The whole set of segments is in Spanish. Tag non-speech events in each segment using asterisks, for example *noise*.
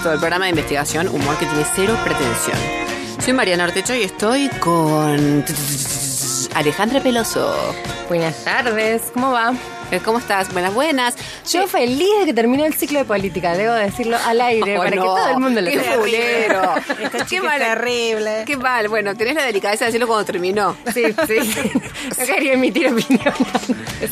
Todo junto, el programa de investigación Humor que tiene cero pretensión. Soy Mariana Ortecho y estoy con Alejandra Peloso. Buenas tardes, ¿cómo va? Eh, ¿Cómo estás? Buenas, buenas. Yo feliz de que termine el ciclo de política, debo decirlo al aire, Oh, para no, que todo el mundo lo qué fulero. Qué mal. terrible. Qué mal. Bueno, tenés la delicadeza de decirlo cuando terminó. Sí, sí. *laughs* No quería emitir opinión.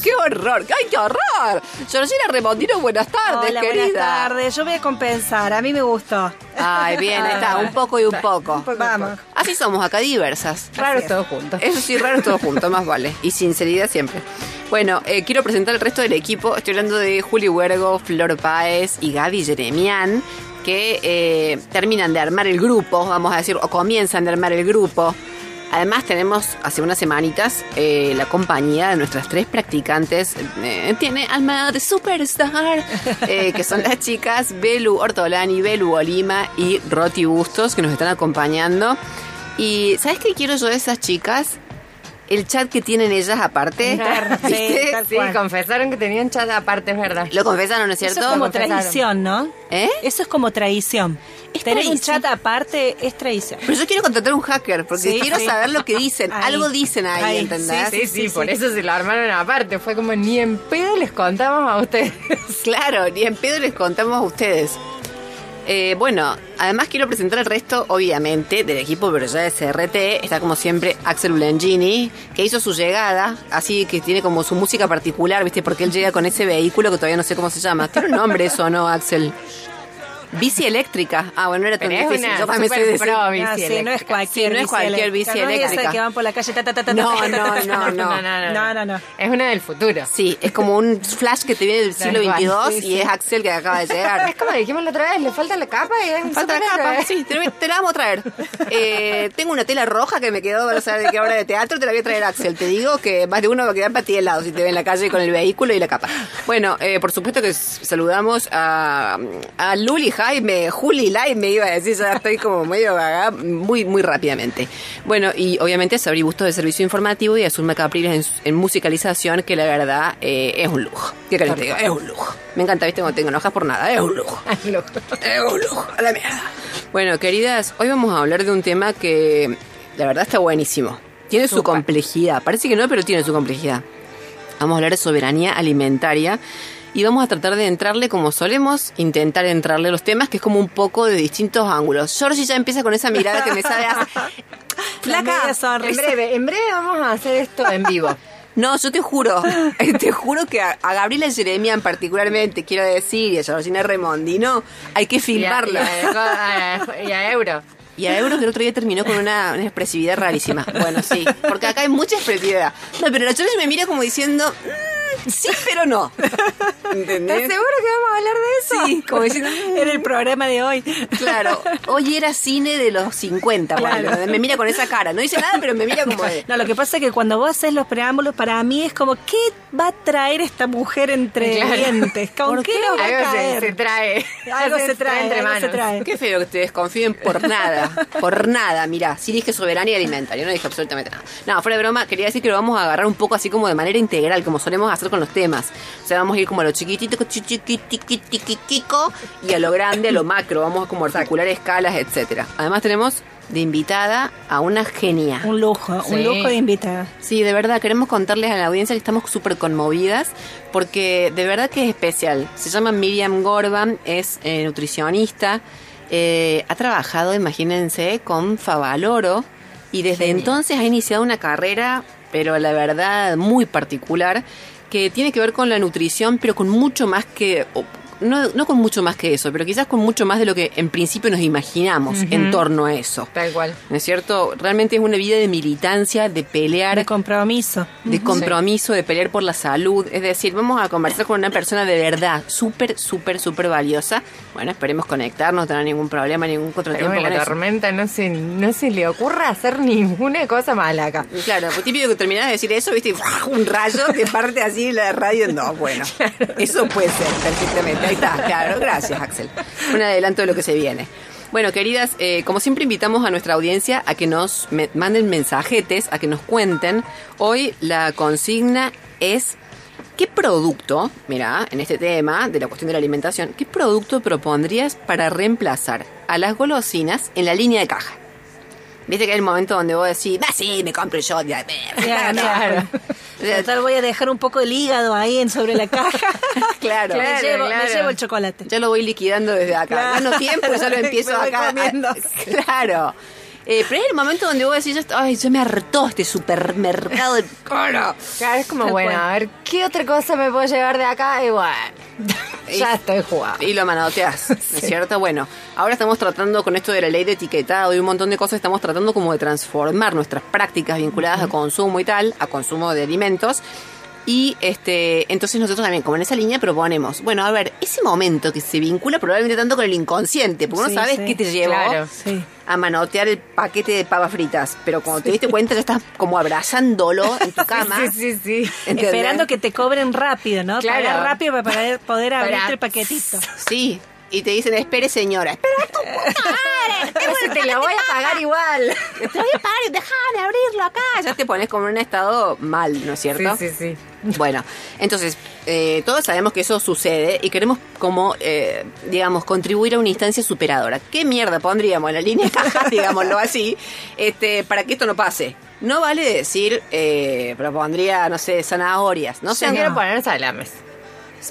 ¡Qué horror! ¡Ay, qué horror! Georgina Remondino, buenas tardes, Hola, querida. buenas tardes. Yo voy a compensar. A mí me gustó. Ay, bien, ahí está, *laughs* un poco y un poco. Vamos. Así somos acá diversas. Raro todo junto. Eso *laughs* sí, raro todo junto, más vale. Y sinceridad siempre. Bueno, eh, quiero presentar el resto del equipo. Estoy hablando de Juli Huergo, Flor Páez y Gaby Jeremian, que eh, terminan de armar el grupo, vamos a decir, o comienzan de armar el grupo. Además tenemos hace unas semanitas eh, la compañía de nuestras tres practicantes, eh, tiene alma de superstar, eh, que son las chicas Belu Ortolani, Belu Olima y Roti Bustos, que nos están acompañando. Y ¿sabes qué quiero yo de esas chicas? El chat que tienen ellas aparte. *laughs* Sí, tal Sí, cual. confesaron que tenían chat aparte, es verdad. Lo confesaron, ¿no es Eso cierto? es como tradición, ¿no? ¿Eh? Eso es como tradición. Es Tener un tradición. chat aparte es tradición. Pero yo quiero contratar un hacker porque Sí, quiero sí. saber lo que dicen. Ahí. Algo dicen ahí, Ahí, ¿entendés? Sí, sí, por eso se lo armaron aparte. Fue como ni en pedo les contamos a ustedes. Claro, ni en pedo les contamos a ustedes. Eh, bueno, además quiero presentar el resto, obviamente, del equipo, pero ya de CRT. Está como siempre Axel Ulengini, que hizo su llegada, así que tiene como su música particular, ¿viste? Porque él llega con ese vehículo que todavía no sé cómo se llama. ¿Tiene un nombre eso, no, Axel? Bici eléctrica. Ah, bueno, no era tan Pero es difícil. una Yo también decir. pro bici Ah, sí, no es eléctrica. cualquier Sí, no es cualquier bici No es esa eléctrica. que van por la calle. ta, ta, ta, ta, No, no, no, no. No, no, no. Es una del futuro. Sí, es como un flash que te viene del *laughs* siglo XXII sí, y es Axel que acaba de *laughs* llegar. Es como dijimos la otra vez, le falta la capa y es un Falta la capa, sí, te, te la vamos a traer. Eh, tengo una tela roja que me quedó, vas a ver de qué obra de teatro, te la voy a traer Axel. Te digo que más de uno va a quedar para ti helado si te ve en la calle con el vehículo y la capa. Bueno, eh, por supuesto que saludamos a, a Luli Jaime, Juli Laime, iba a decir, ya estoy como medio gaga, muy, muy rápidamente. Bueno, y obviamente Sabri Bustos de Servicio Informativo y a Zulma Capriles en, en musicalización, que la verdad eh, es un lujo. ¿Qué querés diga? Es un lujo. Me encanta, viste, cuando te enojas por nada, es un lujo. *laughs* Es un lujo, a la mierda. Bueno, queridas, hoy vamos a hablar de un tema que la verdad está buenísimo. Tiene su complejidad. Parece que no, pero tiene su complejidad. Vamos a hablar de soberanía alimentaria y vamos a tratar de entrarle como solemos intentar entrarle los temas, que es como un poco de distintos ángulos. Georgie ya empieza con esa mirada que me sabe *laughs* Flaca, En breve, en breve vamos a hacer esto en vivo. no, yo te juro, *laughs* eh, te juro que a, a Gabriela Jeremian particularmente, quiero decir, y a Georgina Remondino, hay que Y a, y filmarla. a- a- y a Euro. Y a Euro que el otro día terminó con una, una expresividad rarísima. Bueno, sí, porque acá hay mucha expresividad. No, pero la Georgie me mira como diciendo, "Mm, sí, pero no. ¿Entendés? ¿Estás seguro que vamos a hablar de eso? Sí, como diciendo, "Mm, Era el programa de hoy. claro, hoy era cine de los 50, Claro. me mira con esa cara. No dice nada, pero me mira como de... No, lo que pasa es que cuando vos haces los preámbulos, para mí es como, ¿qué va a traer esta mujer entre Claro. dientes? ¿Con ¿Por qué qué? nos va a Algo se, trae. Algo se trae, entre manos. se trae. Qué feo que te desconfíen por nada, por nada, mirá, sí dije soberanía alimentaria, no dije absolutamente nada. No, fuera de broma, quería decir que lo vamos a agarrar un poco así como de manera integral, como solemos hacer con los temas. O sea, vamos a ir como a lo chiquitito, chiquitico, y a lo grande, a lo macro. Vamos a como articular escalas, etcétera. Además tenemos de invitada a una genia. Un lujo, un lujo de invitada. Sí, de verdad, queremos contarles a la audiencia que estamos súper conmovidas porque de verdad que es especial. Se llama Miriam Gorban, es eh, nutricionista, eh, ha trabajado, imagínense, con Favaloro y desde entonces ha iniciado una carrera, pero la verdad muy particular, que tiene que ver con la nutrición, pero con mucho más que... No, no con mucho más que eso, pero quizás con mucho más de lo que en principio nos imaginamos en torno a eso. Tal cual. ¿No es cierto? Realmente es una vida de militancia, de pelear, De compromiso. de compromiso, de pelear por la salud. Es decir, vamos a conversar con una persona de verdad, súper, súper, súper valiosa. Bueno, esperemos conectarnos, no tener ningún problema, ningún contratiempo Pero con la eso. tormenta no se, no se le ocurra hacer ninguna cosa mala acá. Claro, pues típico que terminás de decir eso, viste, un rayo que parte así la radio. No, bueno, *laughs* eso puede ser perfectamente. Ahí está, claro, gracias Axel. Un adelanto de lo que se viene. Bueno, queridas, eh, como siempre invitamos a nuestra audiencia a que nos manden mensajetes, a que nos cuenten. Hoy la consigna es ¿Qué producto, mira, en este tema de la cuestión de la alimentación, qué producto propondrías para reemplazar a las golosinas en la línea de caja? Viste que hay el momento donde vos decís, ah, sí, me compro yo. Ya, Ya, claro. Total, *laughs* voy a dejar un poco el hígado ahí en sobre la caja. *laughs* Claro. me, Claro, llevo, me claro. llevo el chocolate. Ya lo voy liquidando desde acá. Claro. Gano tiempo ya lo *laughs* empiezo Me acá. comiendo. Claro. Eh, pero hay el momento donde vos decís, ay, ya me hartó este supermercado de coro. Claro, es como, bueno, a ver, ¿qué otra cosa me puedo llevar de acá? Bueno, ya estoy jugando. Y lo manoteas, *laughs* ¿no es cierto? Bueno, ahora estamos tratando con esto de la ley de etiquetado y un montón de cosas, estamos tratando como de transformar nuestras prácticas vinculadas a consumo y tal, a consumo de alimentos. Y este, entonces nosotros también, como en esa línea, proponemos, bueno, a ver, ese momento que se vincula probablemente tanto con el inconsciente, porque Sí, uno sabes sí. qué te llevó Claro. Sí. a manotear el paquete de papas fritas, pero cuando te diste cuenta ya estás como abrazándolo en tu *laughs* cama. Sí, sí, sí. ¿entendés? Esperando que te cobren rápido, ¿no? Claro. Pagar rápido para poder, poder Para- abrirte el paquetito. Sí, y te dicen, espere señora, espera *laughs* tu puta madre, Pero si te lo voy a pagar igual. Te voy a pagar y déjame abrirlo acá. Ya te pones como en un estado mal, ¿no es cierto? Sí, sí, sí. Bueno, entonces, eh, todos sabemos que eso sucede y queremos como, eh, digamos, contribuir a una instancia superadora. ¿Qué mierda pondríamos en la línea caja, *laughs* digámoslo así, este, para que esto no pase? No vale decir, eh, propondría, no sé, zanahorias. No No sé, se quiero poner salames.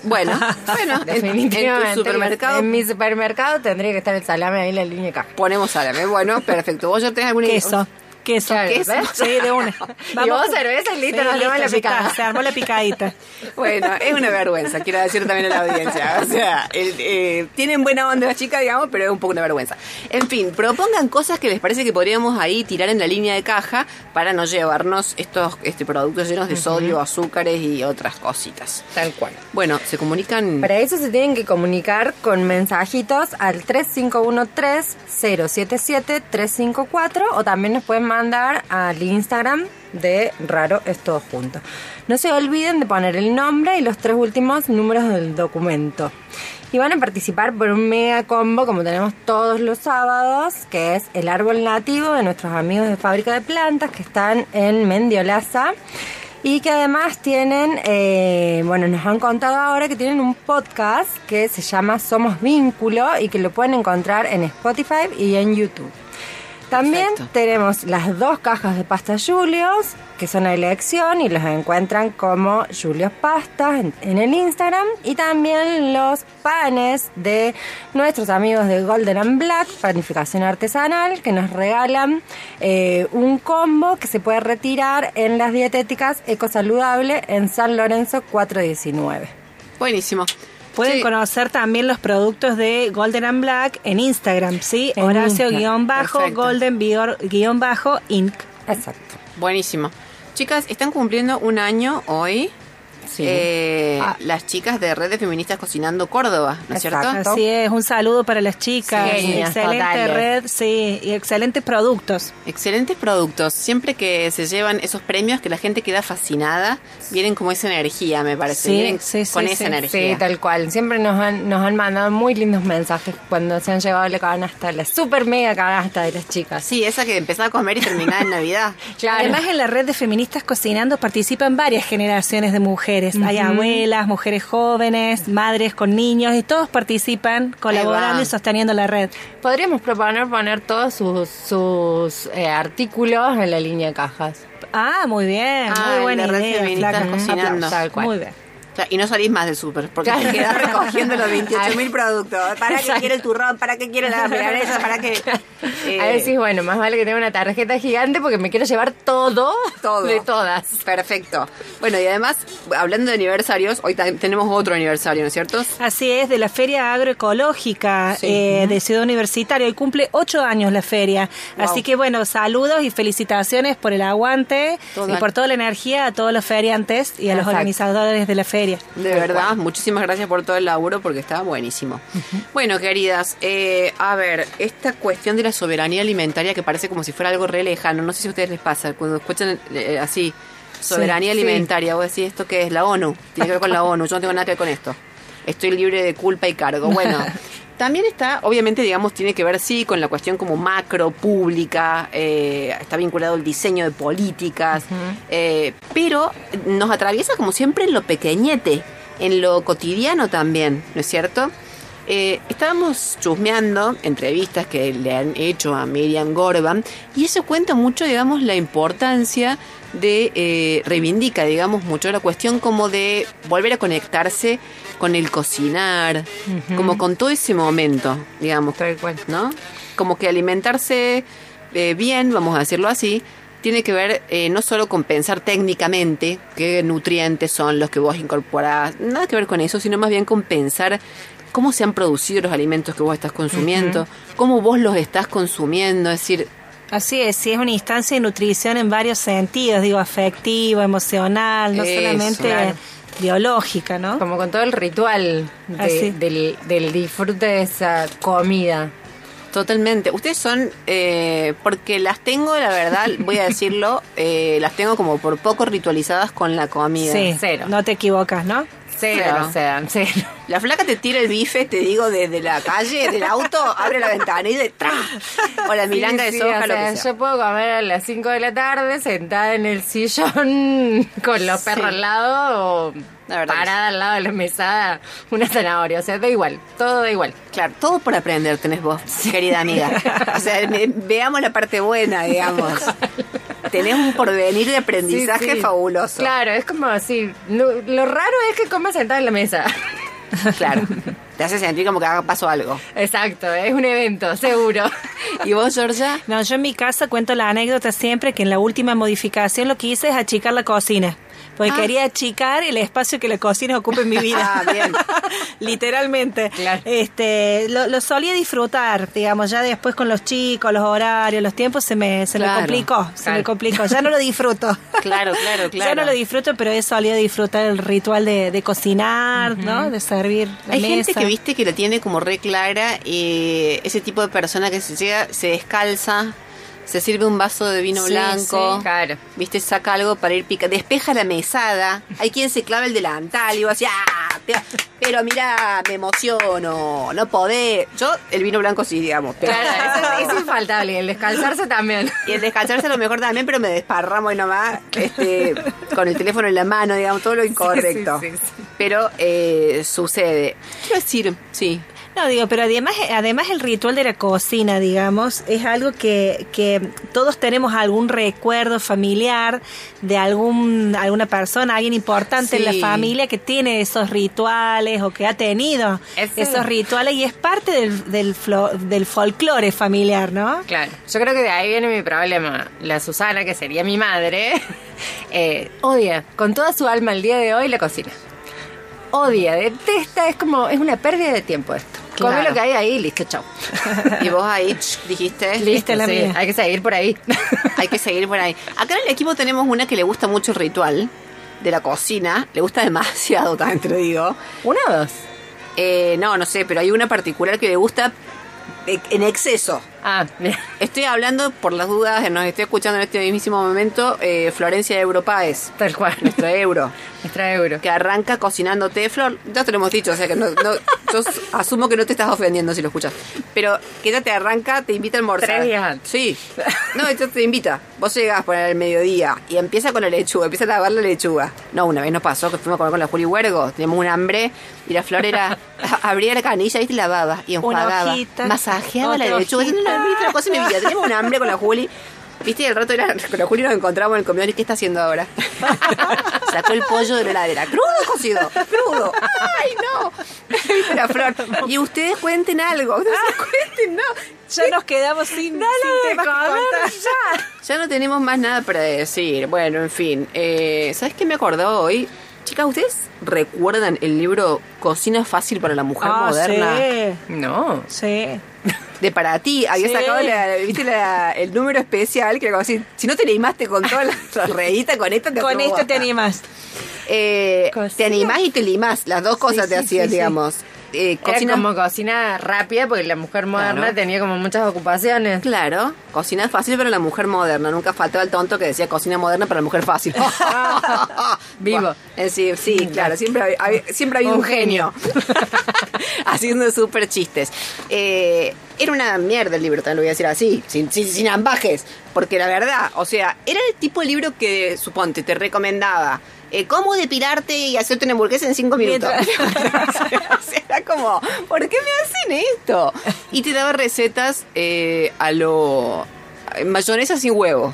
bueno, *laughs* bueno, en- en, tu supermercado En mi supermercado tendría que estar el salame ahí en la línea de caja. ponemos salame. Bueno, perfecto. ¿Vos ya tenés alguna Queso. Queso. Claro, queso. ¿ves? Sí, de una. *laughs* Vos cerveza listo, nos hacemos la picada. Se armó la picadita. *laughs* Bueno, es una vergüenza, quiero decir también a la audiencia. O sea, el- eh, tienen buena onda las chicas, digamos, pero es un poco una vergüenza. En fin, propongan cosas que les parece que podríamos ahí tirar en la línea de caja para no llevarnos estos este, productos llenos de sodio, azúcares y otras cositas. Tal cual. Bueno, se comunican... Para eso se tienen que comunicar con mensajitos al 3513-077-354 o también nos pueden mandar al Instagram de Raro es todo junto. No se olviden de poner el nombre y los tres últimos números del documento. Y van a participar por un mega combo como tenemos todos los sábados, que es el árbol nativo de nuestros amigos de Fábrica de Plantas que están en Mendiolaza. Y que además tienen, eh, bueno, nos han contado ahora que tienen un podcast que se llama Somos Vínculo y que lo pueden encontrar en Spotify y en YouTube. También Perfecto. tenemos las dos cajas de pasta Julios, que son a elección y los encuentran como Julios Pastas en, en el Instagram. Y también los panes de nuestros amigos de Golden and Black, panificación artesanal, que nos regalan eh, un combo que se puede retirar en las dietéticas Ecosaludable en San Lorenzo 419. Buenísimo. Pueden Sí. conocer también los productos de Golden and Black en Instagram, ¿sí? En Horacio Instagram, guion bajo, perfecto. Golden bior- guion bajo, Inc. Exacto. Buenísimo. Chicas, están cumpliendo un año hoy. Sí. eh, Ah. Las chicas de Red de Feministas Cocinando Córdoba, ¿no es cierto? Así es, un saludo para las chicas. Excelente totales. red, sí, y excelentes productos. Excelentes productos. Siempre que se llevan esos premios, que la gente queda fascinada, vienen como esa energía, me parece. Sí, vienen sí, sí, con sí. esa Sí, energía. tal cual. Siempre nos han, nos han mandado muy lindos mensajes cuando se han llevado la canasta, la super mega canasta de las chicas. Sí, esa que empezaba a comer y terminaba en Navidad. *laughs* Claro. Además, en la red de feministas cocinando participan varias generaciones de mujeres. Mujeres. Hay abuelas, mujeres jóvenes, madres con niños y todos participan colaborando y sosteniendo la red. Podríamos proponer poner todos sus, sus eh, artículos en la línea de cajas. Ah, muy bien, Ah, muy buena idea, flaca. cocinando. Aplausos. Muy bien. Claro, Y no salís más del súper, porque te quedás recogiendo los 28 mil productos. ¿Para qué quiere el turrón? ¿Para qué quiere la milanesa? ¿Para qué? *laughs* Eh, A bueno, más vale que tenga una tarjeta gigante porque me quiero llevar todo, Todo. de todas. Perfecto. Bueno, y además, hablando de aniversarios, hoy tenemos otro aniversario, ¿no es cierto? Así es, de la Feria Agroecológica Sí. eh, de Ciudad Universitaria. Hoy cumple ocho años la feria. Wow. Así que bueno, saludos y felicitaciones por el aguante y por toda la energía a todos los feriantes y a los organizadores de la feria. De verdad, muchísimas gracias por todo el laburo porque estaba buenísimo. Bueno, queridas, eh, a ver, esta cuestión de la soberanía alimentaria que parece como si fuera algo re lejano, no sé si a ustedes les pasa, cuando escuchan eh, así, soberanía Sí, alimentaria, vos decís, ¿esto qué es? La ONU, tiene que ver con la *laughs* ONU, yo no tengo nada que ver con esto. Estoy libre de culpa y cargo. Bueno, *laughs* también está, obviamente, digamos, tiene que ver, sí, con la cuestión como macro, pública, eh, está vinculado al diseño de políticas, eh, pero nos atraviesa como siempre en lo pequeñete, en lo cotidiano también, ¿no es cierto? Eh, estábamos chusmeando entrevistas que le han hecho a Miriam Gorban y eso cuenta mucho, digamos, la importancia de, eh, reivindica, digamos, mucho la cuestión como de volver a conectarse con el cocinar, como con todo ese momento, digamos, Tal cual. ¿no? Como que alimentarse eh, bien, vamos a decirlo así, tiene que ver eh, no solo con pensar técnicamente qué nutrientes son los que vos incorporás, nada que ver con eso, sino más bien con pensar cómo se han producido los alimentos que vos estás consumiendo, cómo vos los estás consumiendo, es decir, Así es, sí, es una instancia de nutrición en varios sentidos, digo, afectivo, emocional, no Eso, solamente claro. biológica, ¿no? Como con todo el ritual de- del, del disfrute de esa comida. Totalmente. Ustedes son, eh, porque las tengo, la verdad, *laughs* voy a decirlo, eh, las tengo como por poco ritualizadas con la comida. Sí, cero. no te equivocas, ¿no? Cero, Cero. o sea, cero. La flaca te tira el bife, te digo, desde la calle, del auto, abre la ventana y de ¡tra! O la milanga Sí, de sí, soja, o lo sea, que sea. Yo puedo comer a las 5 de la tarde sentada en el sillón *laughs* con los Sí. perros al lado o La parada al lado de la mesada una zanahoria. O sea, da igual, todo da igual. Claro, todo por aprender tenés vos, querida amiga. O sea, veamos la parte buena, digamos. *laughs* Tenés un porvenir de aprendizaje Sí, sí. fabuloso. Claro, es como así. Lo, lo raro es que comas sentada en la mesa. Claro. Te hace sentir como que haga paso algo. Exacto, es un evento, seguro. ¿Y vos, Georgia? No, yo en mi casa cuento la anécdota siempre que en la última modificación lo que hice es achicar la cocina. Porque Ah. quería achicar el espacio que la cocina ocupa en mi vida. Ah, bien. *laughs* Literalmente. Claro. Este, lo, lo solía disfrutar, digamos, ya después con los chicos, los horarios, los tiempos se me, se me Claro. complicó, se me complicó. Ya no lo disfruto. *laughs* Claro, claro, claro. *laughs* Ya no lo disfruto, pero he solido disfrutar el ritual de, de cocinar, ¿no? De servir la Hay gente que viste que la tiene como re clara y ese tipo de persona que se llega, se descalza, se sirve un vaso de vino Sí, blanco, sí. Claro. viste, saca algo para ir pica, despeja la mesada, hay quien se clava el delantal y vos así, "Ah, pero, mira, me emociono, no podés. Yo, el vino blanco sí, digamos. pero- Claro, *laughs* eso es infaltable. y El descalzarse también. Y el descansarse a lo mejor también, pero me desparramo y nomás, este, con el teléfono en la mano, digamos, todo lo incorrecto. sí, sí. Pero eh, sucede. Quiero decir, sí, No, digo, pero además, además el ritual de la cocina, digamos, es algo que, que todos tenemos algún recuerdo familiar de algún alguna persona, alguien importante en la familia que tiene esos rituales o que ha tenido Ese- esos rituales y es parte del, del, flo- del folclore familiar, ¿no? Claro, yo creo que de ahí viene mi problema. La Susana, que sería mi madre, *laughs* eh, odia con toda su alma el día de hoy la cocina. Odia, detesta, es como, es una pérdida de tiempo esto. Come Claro. lo que hay ahí, listo, chau. *laughs* y vos ahí ch, dijiste, Listo, la sí, mía. hay que seguir por ahí. *laughs* hay que seguir por ahí. Acá en el equipo tenemos una que le gusta mucho el ritual de la cocina, le gusta demasiado, *laughs* también te lo digo. ¿Una o dos? Eh, no, no sé, pero hay una particular que le gusta eh, en exceso. Ah, bien. Estoy hablando, por las dudas, nos estoy escuchando en este mismísimo momento, eh, Florencia Europáez, Tal cual. nuestra euro, Nuestra euro. que arranca cocinándote, Flor, ya te lo hemos dicho, o sea que no, no, yo s- asumo que no te estás ofendiendo si lo escuchas. Pero que ella te arranca, te invita a almorzar. Tres días antes. Sí. No, ella te invita. Vos llegás por el mediodía y empieza con la lechuga, empieza a lavar la lechuga. No, una vez nos pasó que fuimos a comer con la Juli Huergo, teníamos un hambre y la flor era, *laughs* abría la canilla y te lavaba y Una enjuagaba. hojita, masajeaba la otra lechuga. hojita. No, no, otra cosa en mi vida. Teníamos un hambre con la Juli. Viste, y al rato era, *laughs* con la Juli nos encontramos en el comedor y ¿qué está haciendo ahora? *laughs* Sacó el pollo de la heladera. Crudo cocido, crudo. ¡Ay, no! Viste la flor. Y ustedes cuenten algo. Ustedes cuenten, no. Ya nos quedamos sin, sin temas que contar. Ya no tenemos más nada para decir. Bueno, en fin. Eh, ¿Sabes qué me acordó hoy? Chicas, ¿ustedes recuerdan el libro Cocina fácil para la mujer Ah, moderna? sí. No. Sí. De para ti, había Sí. sacado la- ¿viste la- el número especial que era como así, si no te limaste con todas las *laughs* reeditas, con esto te Con esto te animas. Eh, te animás y te limás, las dos cosas Sí, te hacías, digamos. Eh, Era como cocina rápida porque la mujer moderna Claro. tenía como muchas ocupaciones. Claro, cocina fácil para la mujer moderna. Nunca faltaba el tonto que decía cocina moderna para la mujer fácil. *laughs* *laughs* Vivo. Sí, sí, claro, siempre hay, hay- siempre hay un, Un genio, *laughs* haciendo súper chistes. Eh, era una mierda el libro, también lo voy a decir así, sin, sin, sin ambajes, porque la verdad, o sea, era el tipo de libro que, suponte, te recomendaba. Eh, cómo depilarte y hacerte una hamburguesa en cinco minutos. *laughs* Era como, ¿por qué me hacen esto? Y te daba recetas eh, a lo mayonesa sin huevo.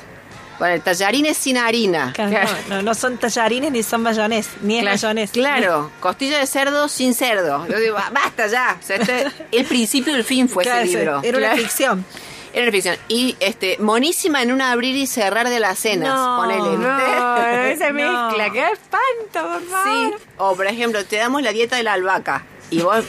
Bueno, tallarines sin harina. Claro, No, no, no son tallarines ni son mayonés, ni es Claro, mayonés. Claro, costilla de cerdo sin cerdo. Yo digo, "Ah, basta ya. O sea, este- el principio del fin fue ese libro. Era una ficción. Era una ficción. Y este, monísima en un abrir y cerrar de las cenas. No, ponele. No, esa *laughs* No. mezcla, qué espanto, por Sí. O, por ejemplo, te damos la dieta de la albahaca. Y vos,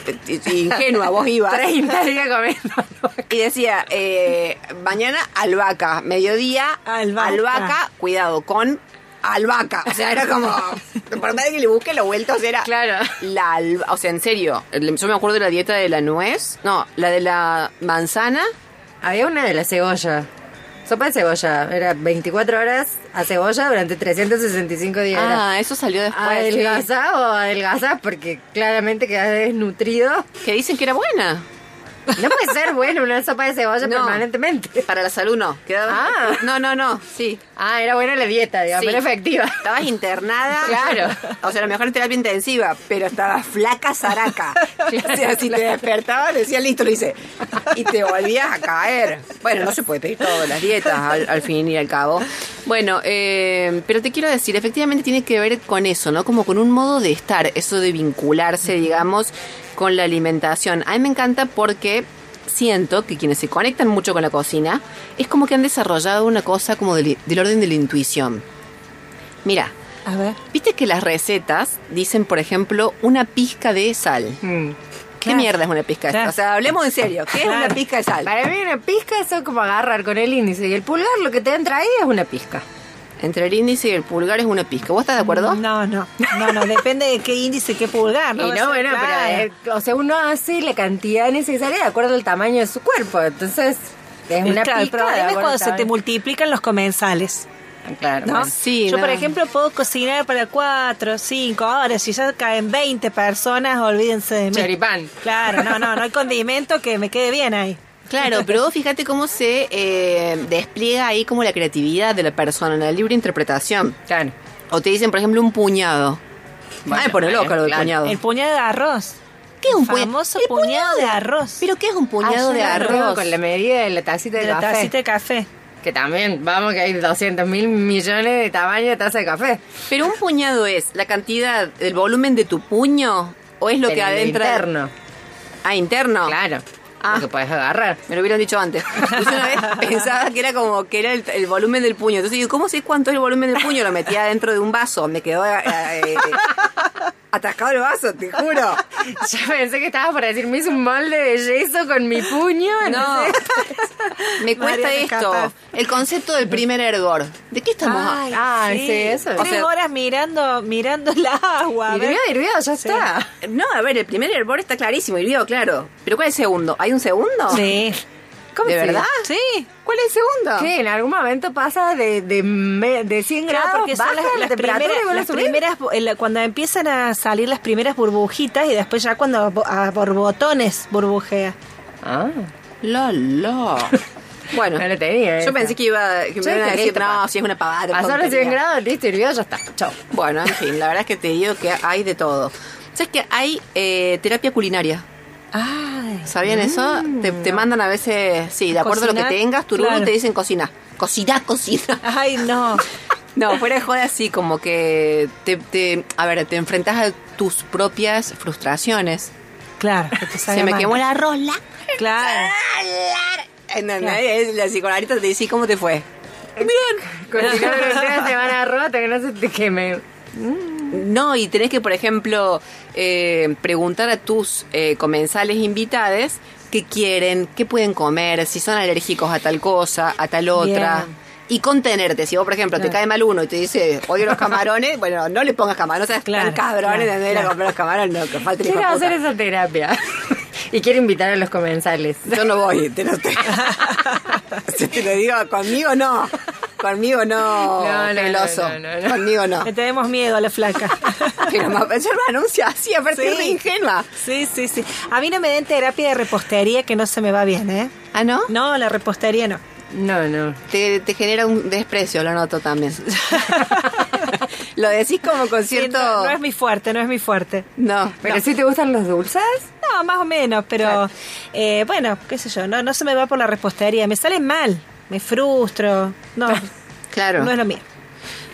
ingenua, vos ibas. *laughs* 30 días comiendo. Y decía, eh, mañana albahaca, mediodía Albahaca. albahaca, cuidado, con albahaca. O sea, era como, por más que le busque o sea, era Claro. la alba- o sea, en serio, yo me acuerdo de la dieta de la nuez, no, la de la manzana, Había una de la cebolla. Sopa de cebolla. Era 24 horas a cebolla durante 365 días. Era ah, eso salió después. ¿Adelgazás o adelgazás? Porque claramente quedas desnutrido. sí. Que dicen que era buena. No puede ser bueno una sopa de cebolla No. permanentemente. Para la salud no. Quedaba, Ah. No, no, no, sí. Ah, era buena la dieta, digamos, Sí. era efectiva. Estabas internada. Claro. O sea, a lo mejor en terapia intensiva, pero estabas flaca zaraca. *laughs* O sea, si te despertabas, decías, listo, lo hice. Y te volvías a caer. Bueno, no se puede pedir todas las dietas al, al fin y al cabo. Bueno, eh, pero te quiero decir, efectivamente tiene que ver con eso, ¿no? Como con un modo de estar, eso de vincularse, digamos, con la alimentación. A mí me encanta porque siento que quienes se conectan mucho con la cocina es como que han desarrollado una cosa como del, del orden de la intuición. Mira, A ver. viste que las recetas dicen, por ejemplo, una pizca de sal. Mm. ¿Qué Claro. mierda es una pizca de sal? Claro. O sea, hablemos en serio. ¿Qué es una pizca de sal? Para mí una pizca es como agarrar con el índice y el pulgar lo que te entra ahí es una pizca. Entre el índice y el pulgar es una pizca. ¿Vos estás de acuerdo? No, no. No, no. Depende de qué índice, qué pulgar. y va a no, bueno, claro. pero eh, o sea, uno hace la cantidad necesaria de acuerdo al tamaño de su cuerpo. Entonces, es una Claro, el pizca. problema es cuando se te multiplican los comensales. Claro, ¿no? bueno. Sí, Yo, no. por ejemplo, puedo cocinar para cuatro, cinco horas. Si ya caen 20 personas, olvídense de mí. Choripán. Claro, no, no, no hay *laughs* condimento que me quede bien ahí. Claro, pero vos fíjate cómo se eh, despliega ahí como la creatividad de la persona en la libre interpretación. Claro. O te dicen, por ejemplo, un puñado. Bueno, Ay, bueno, loca lo del claro. puñado. El puñado de arroz. ¿Qué es un El puñado? famoso El puñado de arroz. ¿Pero qué es un puñado de arroz? Con la medida de la tacita de, de la café. tacita de café. Que también, vamos, que hay 200 mil millones de tamaño de taza de café. Pero un puñado es la cantidad, el volumen de tu puño o es lo En que el adentra. interno. Ah, interno. Claro. Ah. Lo que puedes agarrar. Me lo hubieran dicho antes. *laughs* Yo una vez pensaba que era como que era el, el volumen del puño. Entonces digo, ¿cómo sé cuánto es el volumen del puño? Lo metía dentro de un vaso. Me quedó eh, eh, atascado el vaso, te juro. *laughs* Yo pensé que estabas para decir, me hice un molde de yeso con mi puño. No. *laughs* entonces- Me cuesta esto. capaz. El concepto del primer ergor. ¿De qué estamos Ay, Ah, sí, eso es. Tres O sea- horas mirando, mirando el agua. Hirvió, hirvió, ya Sí. está. No, a ver, el primer hervor está clarísimo, hirvió, claro. Pero ¿cuál es el segundo? ¿Hay un segundo? Sí. ¿Cómo ¿De sí? verdad? Sí. ¿Cuál es el segundo? Que en algún momento pasa de, de, de 100 Claro, grados, porque son baja las, la las primeras, las el- cuando empiezan a salir las primeras burbujitas y después ya cuando a borbotones burbujea. Ah, La, la. *laughs* Bueno, no lo tenía. yo esa. pensé que iba que me Yo iban a decir, no, si es una pavada. Pasó los 100 tontería". grados, listo, hirvió, ya está. Chao. Bueno, en fin, la verdad es que te digo que hay de todo. ¿Sabes que hay eh, terapia culinaria? ¿Sabían eso? Te, te mandan a veces, sí, de acuerdo a lo Cocinar, que tengas, tu claro. te dicen cocina. Cocina, cocina. *laughs* Ay, no. *laughs* No, fuera de joda así, como que te, te, a ver, te enfrentas a tus propias frustraciones. Claro. que *laughs* Se me mal. quemó la rola. Claro. ¿Entendés? La psicoanalista te dice, ¿cómo te fue? Continuando una semana rota que no se te queme. No, y tenés que, por ejemplo, eh, preguntar a tus eh, comensales invitades qué quieren, qué pueden comer, si son alérgicos a tal cosa, a tal otra. Bien. Y contenerte. Si vos, por ejemplo, te cae mal uno y te dice, odio los camarones, *laughs* bueno, no le pongas camarones, seas Claro, tan cabrones claro, de ir a comprar los camarones, no, que hijo Quiero puta. hacer esa terapia. *laughs* y quiero invitar a los comensales. Yo no voy, te lo, te, *laughs* Si te lo digo, conmigo no. Conmigo no, No, no, peloso. no, no, no. Conmigo no. Le tenemos miedo a la flaca. *laughs* Pero me, yo me anuncio así, aparte Sí. es re ingenua. Sí, sí, sí. A mí no me den terapia de repostería que no se me va bien, ¿eh? ¿Ah, no? No, la repostería no. No, no. Te, te genera un desprecio, lo noto también. *laughs* lo decís como con Sí, cierto... no, no es mi fuerte, no es mi fuerte. No, ¿Pero no. si te gustan los dulces? No, más o menos, pero Claro. eh, bueno, qué sé yo, no, no se me va por la repostería, me sale mal, me frustro, no, Claro. no es lo mío.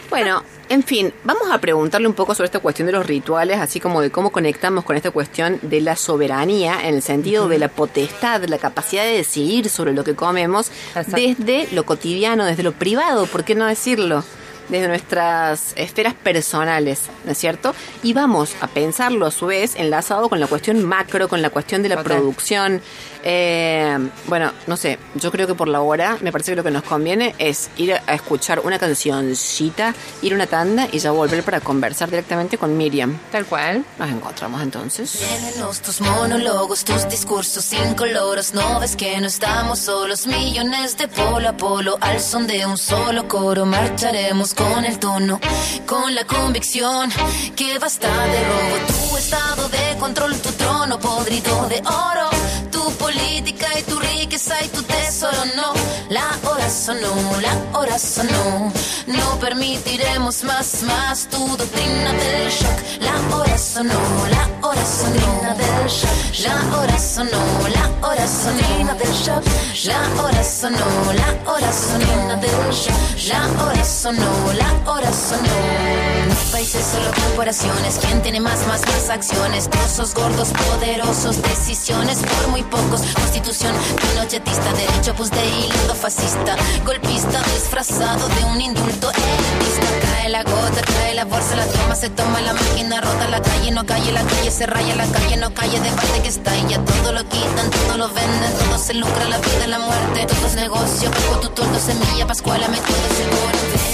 Bueno, en fin, vamos a preguntarle un poco sobre esta cuestión de los rituales, así como de cómo conectamos con esta cuestión de la soberanía, en el sentido de la potestad, la capacidad de decidir sobre lo que comemos, Exacto. desde lo cotidiano, desde lo privado, ¿por qué no decirlo? Desde nuestras esferas personales, ¿no es cierto? Y vamos a pensarlo a su vez enlazado con la cuestión macro, con la cuestión de la Total. producción. Eh, bueno, no sé, yo creo que por la hora me parece que lo que nos conviene es ir a escuchar una cancioncita, ir a una tanda y ya volver para conversar directamente con Miriam. Tal cual. Nos encontramos entonces. Llenos tus monólogos, tus discursos incoloros. No ves que no estamos solos. Millones de polo a polo al son de un solo coro. Marcharemos con el tono, con la convicción que basta de robo. Tu estado de control, tu trono podrido de oro. Tu política y tu riqueza y tu tesoro. No, la hora sonó, la hora sonó. No permitiremos más, más tu doctrina del shock. La hora sonó, la hora sonó. del shock. La hora sonó, la hora sonó. del shock. La hora sonó, la hora sonó. del shock. La hora sonó, la hora sonó. No países, solo corporaciones. ¿Quién tiene más, más, más acciones? Trozos gordos, poderosos, decisiones por muy pocos. Constitución pinochetista, derecho pues de hilo fascista. Golpista disfrazado de un indulto elitista. Cae la gota, cae la bolsa, la toma, se toma la máquina rota. La calle no calle, la calle se raya, la calle no calle. Debate que está ya todo lo quitan, todo lo venden, todo se lucra, la vida, la muerte. Todo es negocio, bajo tu tordo, semilla, pascuala, método seguro.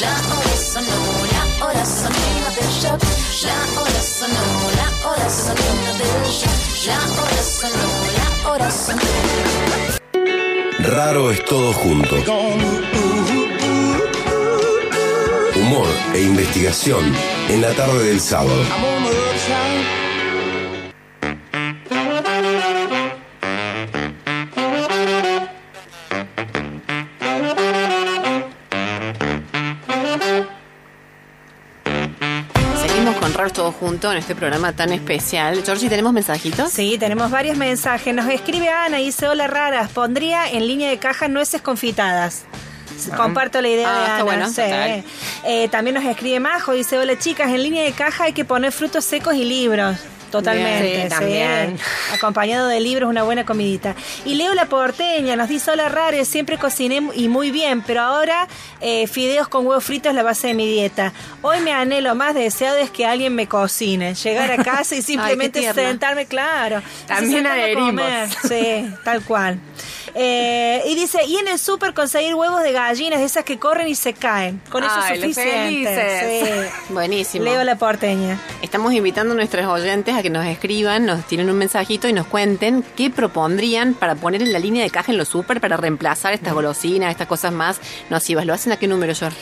La hora sonó, la hora sonó del shock. La hora sonó, la hora sonó del shock. La hora sonó, la hora sonó. Raro es todo junto. Humor e investigación en la tarde del sábado. Juntos en este programa tan especial. Georgie, ¿tenemos mensajitos? Sí, tenemos varios mensajes. Nos escribe Ana, dice, hola raras, pondría en línea de caja nueces confitadas. Comparto la idea Ah, de está Ana. bueno, sí. Eh, también nos escribe Majo, dice, hola chicas, en línea de caja hay que poner frutos secos y libros. Totalmente, sí. también. Acompañado de libros, una buena comidita. Y Leo La Porteña nos dice, hola Rare, siempre cociné y muy bien, pero ahora eh, fideos con huevos fritos es la base de mi dieta. Hoy me anhelo más deseado es que alguien me cocine, llegar a casa y *laughs* simplemente sentarme, claro. También adherimos. comer. Sí, tal cual. Eh, y dice, y en el súper conseguir huevos de gallinas, de esas que corren y se caen. Con eso Ay, es suficiente. Sí. Buenísimo. Leo La Porteña. Estamos invitando a nuestros oyentes a que nos escriban, nos tiren un mensajito y nos cuenten qué propondrían para poner en la línea de caja en los súper para reemplazar estas golosinas, estas cosas más nocivas. ¿Lo hacen a qué número, Yor?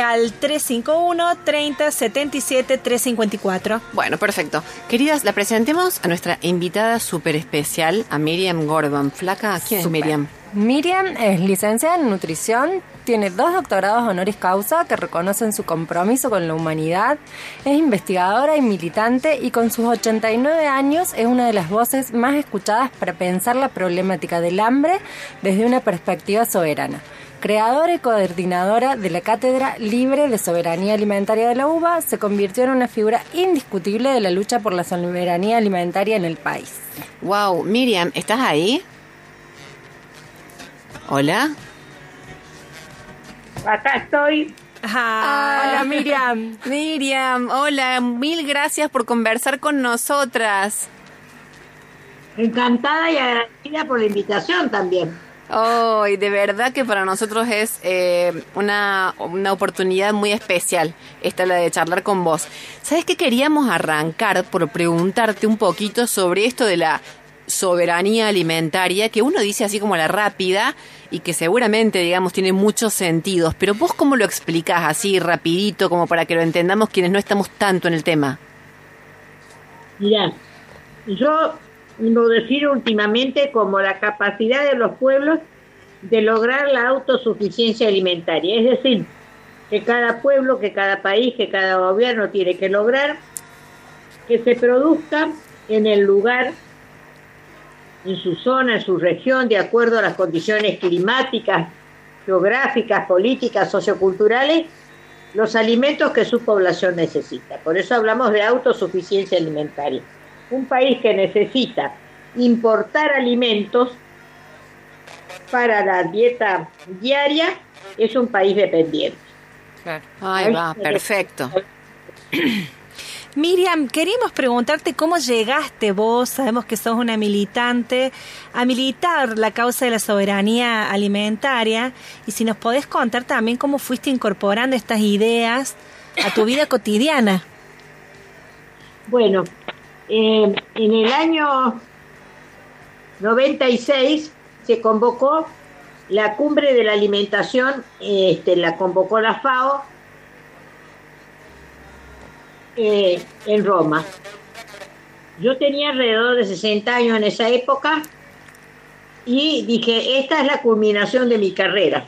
Al 351 30 77 354. Bueno, perfecto. Queridas, la presentemos a nuestra invitada súper especial, a Miriam Gordon. Flaca, ¿quién es Súper. Miriam? Miriam es licenciada en nutrición, tiene dos doctorados honoris causa que reconocen su compromiso con la humanidad, es investigadora y militante y con sus 89 años es una de las voces más escuchadas para pensar la problemática del hambre desde una perspectiva soberana. Creadora y coordinadora de la Cátedra Libre de Soberanía Alimentaria de la UBA, se convirtió en una figura indiscutible de la lucha por la soberanía alimentaria en el país. Wow, Miriam, ¿estás ahí? Hola. Acá estoy. Hola Miriam. Miriam, hola, mil gracias por conversar con nosotras. Encantada y agradecida por la invitación también. Hoy, de verdad que para nosotros es eh, una, una oportunidad muy especial, esta la de charlar con vos. ¿Sabes qué queríamos arrancar por preguntarte un poquito sobre esto de la soberanía alimentaria, que uno dice así como la rápida y que seguramente, digamos, tiene muchos sentidos, pero vos cómo lo explicás así rapidito como para que lo entendamos quienes no estamos tanto en el tema? Mirá, yo defino últimamente como la capacidad de los pueblos de lograr la autosuficiencia alimentaria. Es decir, que cada pueblo, que cada país, que cada gobierno tiene que lograr que se produzca en el lugar, en su zona, en su región, de acuerdo a las condiciones climáticas, geográficas, políticas, socioculturales, los alimentos que su población necesita. Por eso hablamos de autosuficiencia alimentaria. Un país que necesita importar alimentos para la dieta diaria es un país dependiente. Ahí va, perfecto. Miriam, queríamos preguntarte cómo llegaste vos, sabemos que sos una militante, a militar la causa de la soberanía alimentaria y si nos podés contar también cómo fuiste incorporando estas ideas a tu vida cotidiana. Bueno, eh, en el año 96 se convocó la cumbre de la alimentación, este, la convocó la FAO eh, en Roma. Yo tenía alrededor de 60 años en esa época y dije, esta es la culminación de mi carrera.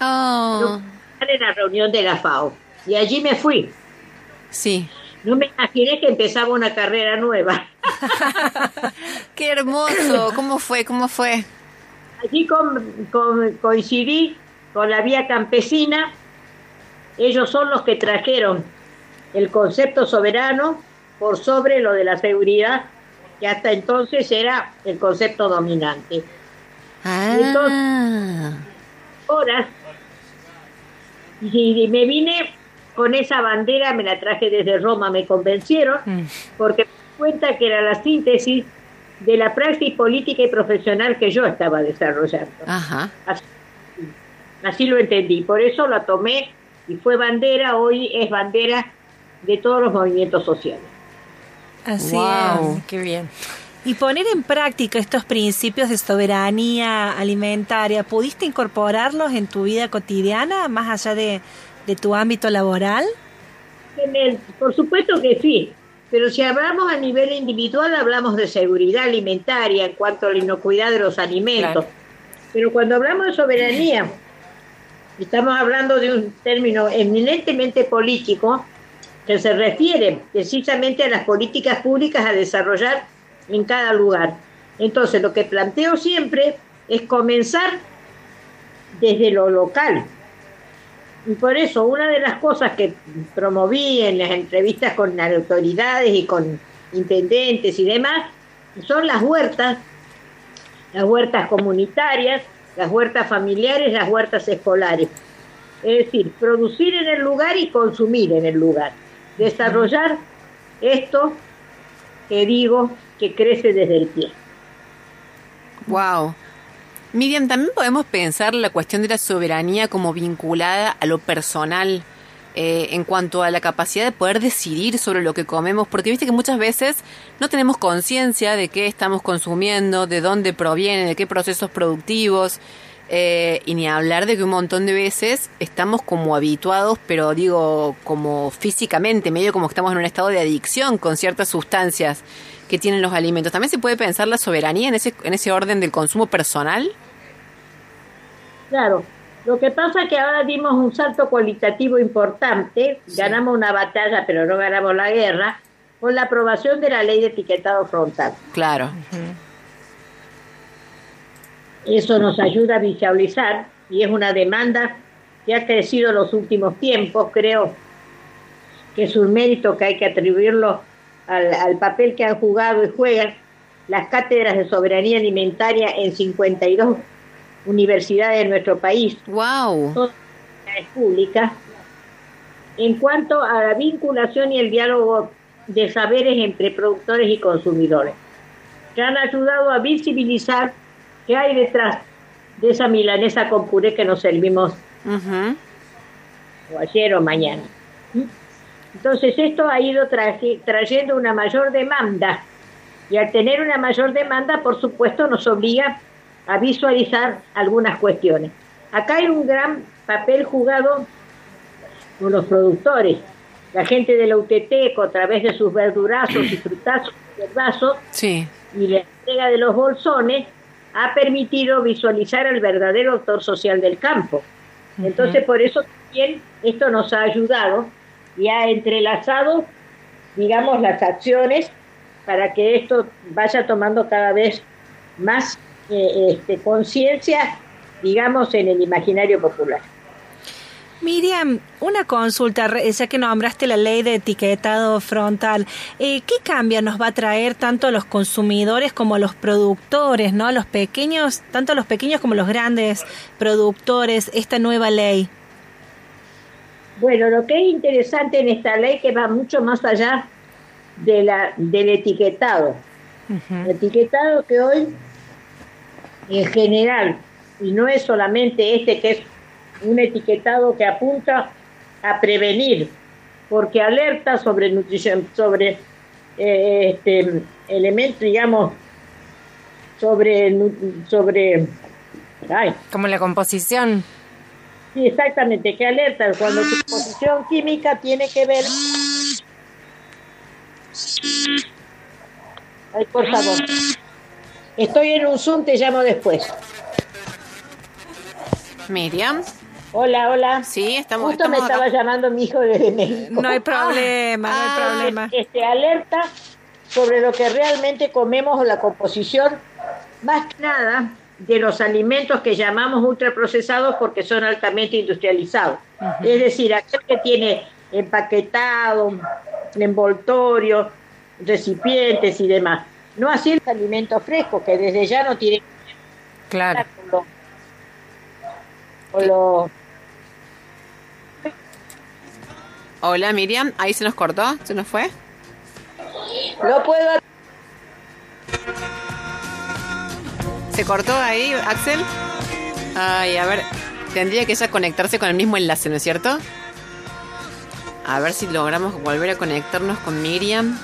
Oh, En la reunión de la FAO. Y allí me fui. sí. No me imaginé que empezaba una carrera nueva. *laughs* Qué hermoso. ¿Cómo fue? ¿Cómo fue? Allí con- con- coincidí con la vía campesina. Ellos son los que trajeron el concepto soberano por sobre lo de la seguridad, que hasta entonces era el concepto dominante. Ah, Horas. Y, y me vine con esa bandera, me la traje desde Roma, me convencieron, porque me di cuenta que era la síntesis de la praxis política y profesional que yo estaba desarrollando. ajá. Así, así lo entendí. Por eso la tomé y fue bandera, hoy es bandera de todos los movimientos sociales. Así Wow. es. Qué bien. Y poner en práctica estos principios de soberanía alimentaria, ¿pudiste incorporarlos en tu vida cotidiana, más allá de, de tu ámbito laboral? Por supuesto que sí, pero si hablamos a nivel individual, hablamos de seguridad alimentaria en cuanto a la inocuidad de los alimentos. Claro. Pero cuando hablamos de soberanía, estamos hablando de un término eminentemente político que se refiere precisamente a las políticas públicas a desarrollar en cada lugar. Entonces, lo que planteo siempre es comenzar desde lo local. Y por eso, una de las cosas que promoví en las entrevistas con las autoridades y con intendentes y demás, son las huertas, las huertas comunitarias, las huertas familiares, las huertas escolares. Es decir, producir en el lugar y consumir en el lugar. Desarrollar esto que digo que crece desde el pie. Wow. Miriam, también podemos pensar la cuestión de la soberanía como vinculada a lo personal eh, en cuanto a la capacidad de poder decidir sobre lo que comemos, porque viste que muchas veces no tenemos conciencia de qué estamos consumiendo, de dónde proviene, de qué procesos productivos, eh, y ni hablar de que un montón de veces estamos como habituados, pero digo como físicamente, medio como que estamos en un estado de adicción con ciertas sustancias que tienen los alimentos. ¿También se puede pensar la soberanía en ese, en ese orden del consumo personal? Claro, lo que pasa es que ahora dimos un salto cualitativo importante, ganamos una batalla, pero no ganamos la guerra, con la aprobación de la ley de etiquetado frontal. Claro. Eso nos ayuda a visualizar y es una demanda que ha crecido en los últimos tiempos. Creo que es un mérito que hay que atribuirlo al, al papel que han jugado y juegan las cátedras de soberanía alimentaria en 52 universidades de nuestro país, Wow. todas públicas, en cuanto a la vinculación y el diálogo de saberes entre productores y consumidores, que han ayudado a visibilizar qué hay detrás de esa milanesa con puré que nos servimos o ayer o mañana. ¿Mm? Entonces esto ha ido traje- trayendo una mayor demanda y al tener una mayor demanda, por supuesto, nos obliga a visualizar algunas cuestiones. Acá hay un gran papel jugado por los productores, la gente de la UTT, a través de sus verdurazos y frutazos del vaso Sí. y la entrega de los bolsones, ha permitido visualizar el verdadero autor social del campo. Entonces, por eso también esto nos ha ayudado y ha entrelazado, digamos, las acciones para que esto vaya tomando cada vez más eh, este, conciencia, digamos, en el imaginario popular. Miriam, una consulta, ya que nombraste la ley de etiquetado frontal, eh, ¿qué cambio nos va a traer tanto a los consumidores como a los productores, no? A los pequeños, tanto a los pequeños como a los grandes productores, esta nueva ley. Bueno, lo que es interesante en esta ley que va mucho más allá de la, del etiquetado. El etiquetado que hoy, en general, y no es solamente este que es un etiquetado que apunta a prevenir, porque alerta sobre nutrición, sobre eh, este elementos, digamos, sobre, sobre, ay, Como la composición. Sí, exactamente, que alerta cuando tu composición química tiene que ver. Ay, por favor. Estoy en un Zoom, te llamo después. Miriam. Hola, hola. Sí, estamos- Justo estamos me acá. estaba llamando mi hijo desde México. No hay problema, no Ah, hay problema. Este, alerta sobre lo que realmente comemos o la composición, más que nada de los alimentos que llamamos ultraprocesados porque son altamente industrializados. Es decir, aquel que tiene empaquetado, envoltorio, recipientes y demás. No así los alimentos frescos, que desde ya no tienen que Claro. con Hola, Miriam. Ahí se nos cortó. ¿Se nos fue? Lo puedo ¿Se cortó ahí, Axel? Ay, a ver. Tendría que ella conectarse con el mismo enlace, ¿no es cierto? A ver si logramos volver a conectarnos con Miriam.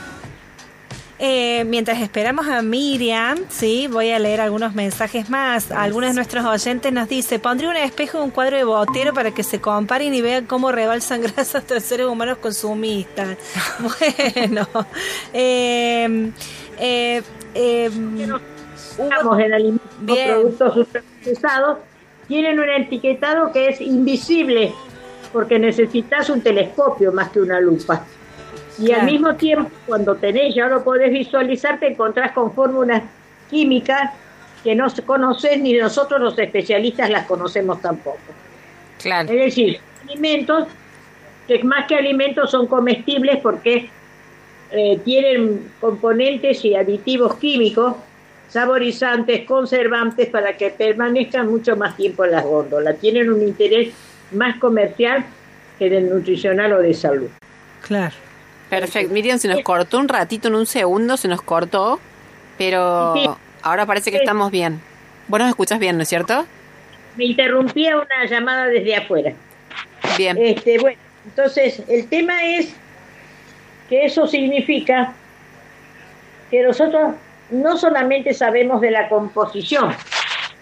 Eh, mientras esperamos a Miriam, sí, voy a leer algunos mensajes más. Algunos de nuestros oyentes nos dice, pondré un espejo y un cuadro de botero para que se comparen y vean cómo rebalsan *laughs* grasas de seres humanos consumistas. *laughs* bueno, eh, eh, eh, Estamos en alimentos Bien. productos ultraprocesados, tienen un etiquetado que es invisible, porque necesitas un telescopio más que una lupa. Y Claro. al mismo tiempo, cuando tenés, ya lo podés visualizar, te encontrás con fórmulas químicas que no conoces ni nosotros los especialistas las conocemos tampoco. Claro. Es decir, alimentos que más que alimentos son comestibles porque eh, tienen componentes y aditivos químicos, saborizantes, conservantes para que permanezcan mucho más tiempo en las góndolas. Tienen un interés más comercial que del nutricional o de salud. Claro. Perfecto. Miriam, se nos cortó un ratito, en un segundo se nos cortó, pero Sí. ahora parece que Sí. estamos bien. Vos nos escuchas bien, ¿no es cierto? Me interrumpía una llamada desde afuera. Bien. Este, bueno, entonces el tema es que eso significa que nosotros no solamente sabemos de la composición,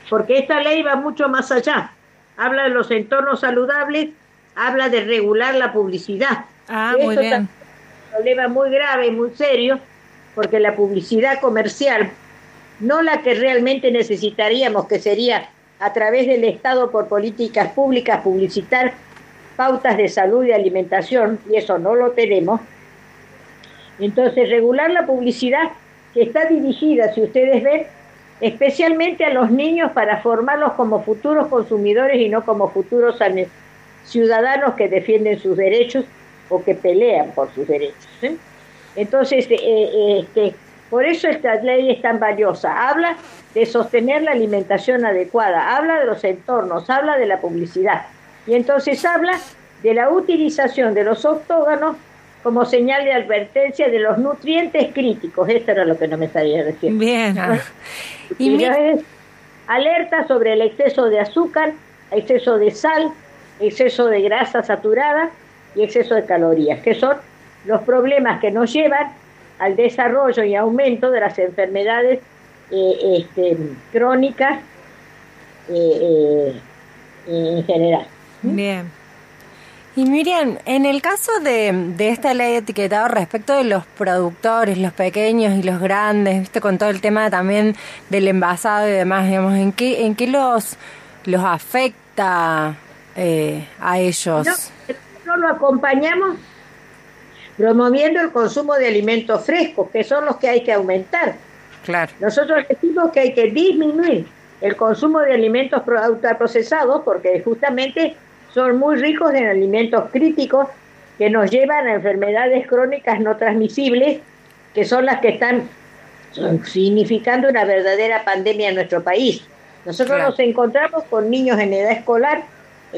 porque esta ley va mucho más allá. Habla de los entornos saludables, habla de regular la publicidad. Ah, Y muy bien. también es un problema muy grave y muy serio, porque la publicidad comercial, no la que realmente necesitaríamos, que sería a través del Estado por políticas públicas publicitar pautas de salud y alimentación, y eso no lo tenemos. Entonces, regular la publicidad está dirigida, si ustedes ven, especialmente a los niños para formarlos como futuros consumidores y no como futuros ciudadanos que defienden sus derechos o que pelean por sus derechos. ¿eh? Entonces, eh, eh, este, por eso esta ley es tan valiosa. Habla de sostener la alimentación adecuada, habla de los entornos, habla de la publicidad. Y entonces habla de la utilización de los octóganos como señal de advertencia de los nutrientes críticos. Esto era lo que no me sabía decir. Bien. Ah. Y Y es alerta sobre el exceso de azúcar, exceso de sal, exceso de grasa saturada y exceso de calorías, que son los problemas que nos llevan al desarrollo y aumento de las enfermedades eh, este, crónicas eh, eh, en general. Bien. Y Miriam, en el caso de, de esta ley de etiquetado respecto de los productores, los pequeños y los grandes, viste, con todo el tema también del envasado y demás, digamos, ¿en qué, en qué los, los afecta eh, a ellos? No, nosotros lo acompañamos promoviendo el consumo de alimentos frescos, que son los que hay que aumentar. Claro. Nosotros decimos que hay que disminuir el consumo de alimentos pro- ultraprocesados porque justamente son muy ricos en alimentos críticos que nos llevan a enfermedades crónicas no transmisibles, que son las que están significando una verdadera pandemia en nuestro país. Nosotros Claro. nos encontramos con niños en edad escolar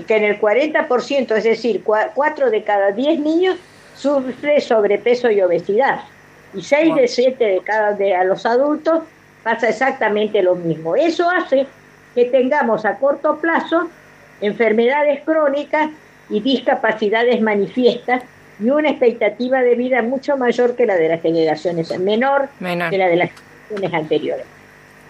que en el 40%, es decir, 4 de cada 10 niños sufre sobrepeso y obesidad. Y 6 de 7 de cada de a los adultos pasa exactamente lo mismo. Eso hace que tengamos a corto plazo enfermedades crónicas y discapacidades manifiestas y una expectativa de vida mucho mayor que la de las generaciones menor, Menor. que la de las generaciones anteriores.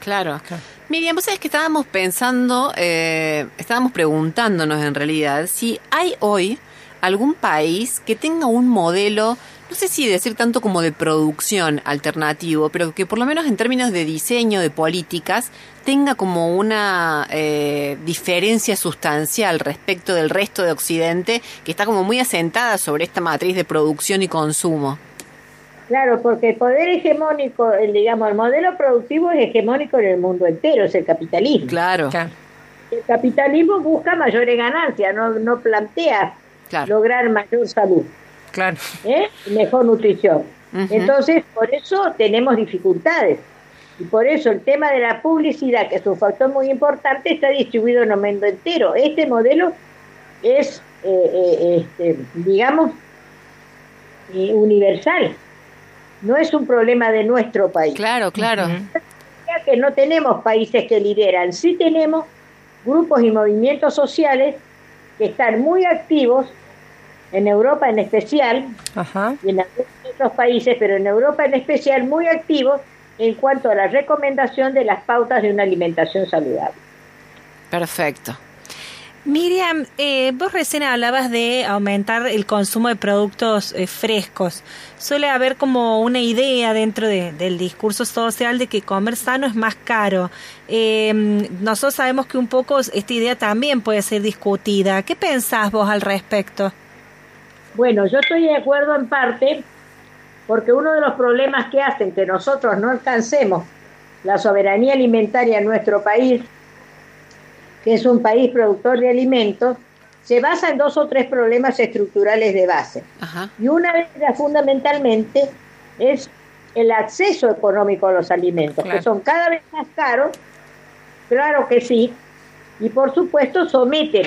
Claro. Miriam, vos sabés que estábamos pensando, eh, estábamos preguntándonos en realidad si hay hoy algún país que tenga un modelo, no sé si decir tanto como de producción alternativo, pero que por lo menos en términos de diseño, de políticas, tenga como una eh, diferencia sustancial respecto del resto de Occidente, que está como muy asentada sobre esta matriz de producción y consumo. Claro, porque el poder hegemónico, el, digamos, el modelo productivo es hegemónico en el mundo entero, es el capitalismo. Claro, Claro. El capitalismo busca mayores ganancias, no, no plantea Claro. lograr mayor salud, Claro. ¿eh? y mejor nutrición. Entonces, por eso tenemos dificultades. Y por eso el tema de la publicidad, que es un factor muy importante, está distribuido en el mundo entero. Este modelo es, eh, eh, este, digamos, eh, universal. No es un problema de nuestro país. claro, claro. Ya que no tenemos países que lideran, sí tenemos grupos y movimientos sociales que están muy activos, en Europa en especial, Ajá. y en algunos otros países, pero en Europa en especial, muy activos en cuanto a la recomendación de las pautas de una alimentación saludable. Perfecto. Miriam, eh, vos recién hablabas de aumentar el consumo de productos eh, frescos. Suele haber como una idea dentro de- del discurso social de que comer sano es más caro. Eh, nosotros sabemos que un poco esta idea también puede ser discutida. ¿Qué pensás vos al respecto? Bueno, yo estoy de acuerdo en parte, porque uno de los problemas que hacen que nosotros no alcancemos la soberanía alimentaria en nuestro país, que es un país productor de alimentos, se basa en dos o tres problemas estructurales de base. Ajá. Y una de ellas fundamentalmente es el acceso económico a los alimentos, que son cada vez más caros, claro que sí, y por supuesto someten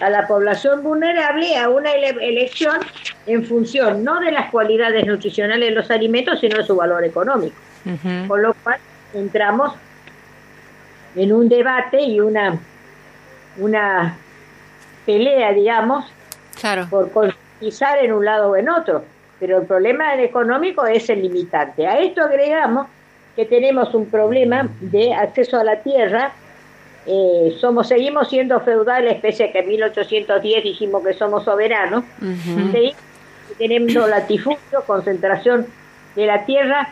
a la población vulnerable a una elección en función no de las cualidades nutricionales de los alimentos, sino de su valor económico. Con lo cual entramos en un debate y una, una pelea, digamos, claro. por concientizar en un lado o en otro. Pero el problema económico es el limitante. A esto agregamos que tenemos un problema de acceso a la tierra. Eh, somos Seguimos siendo feudales, pese a que en 1810 dijimos que somos soberanos. Tenemos latifundio, concentración de la tierra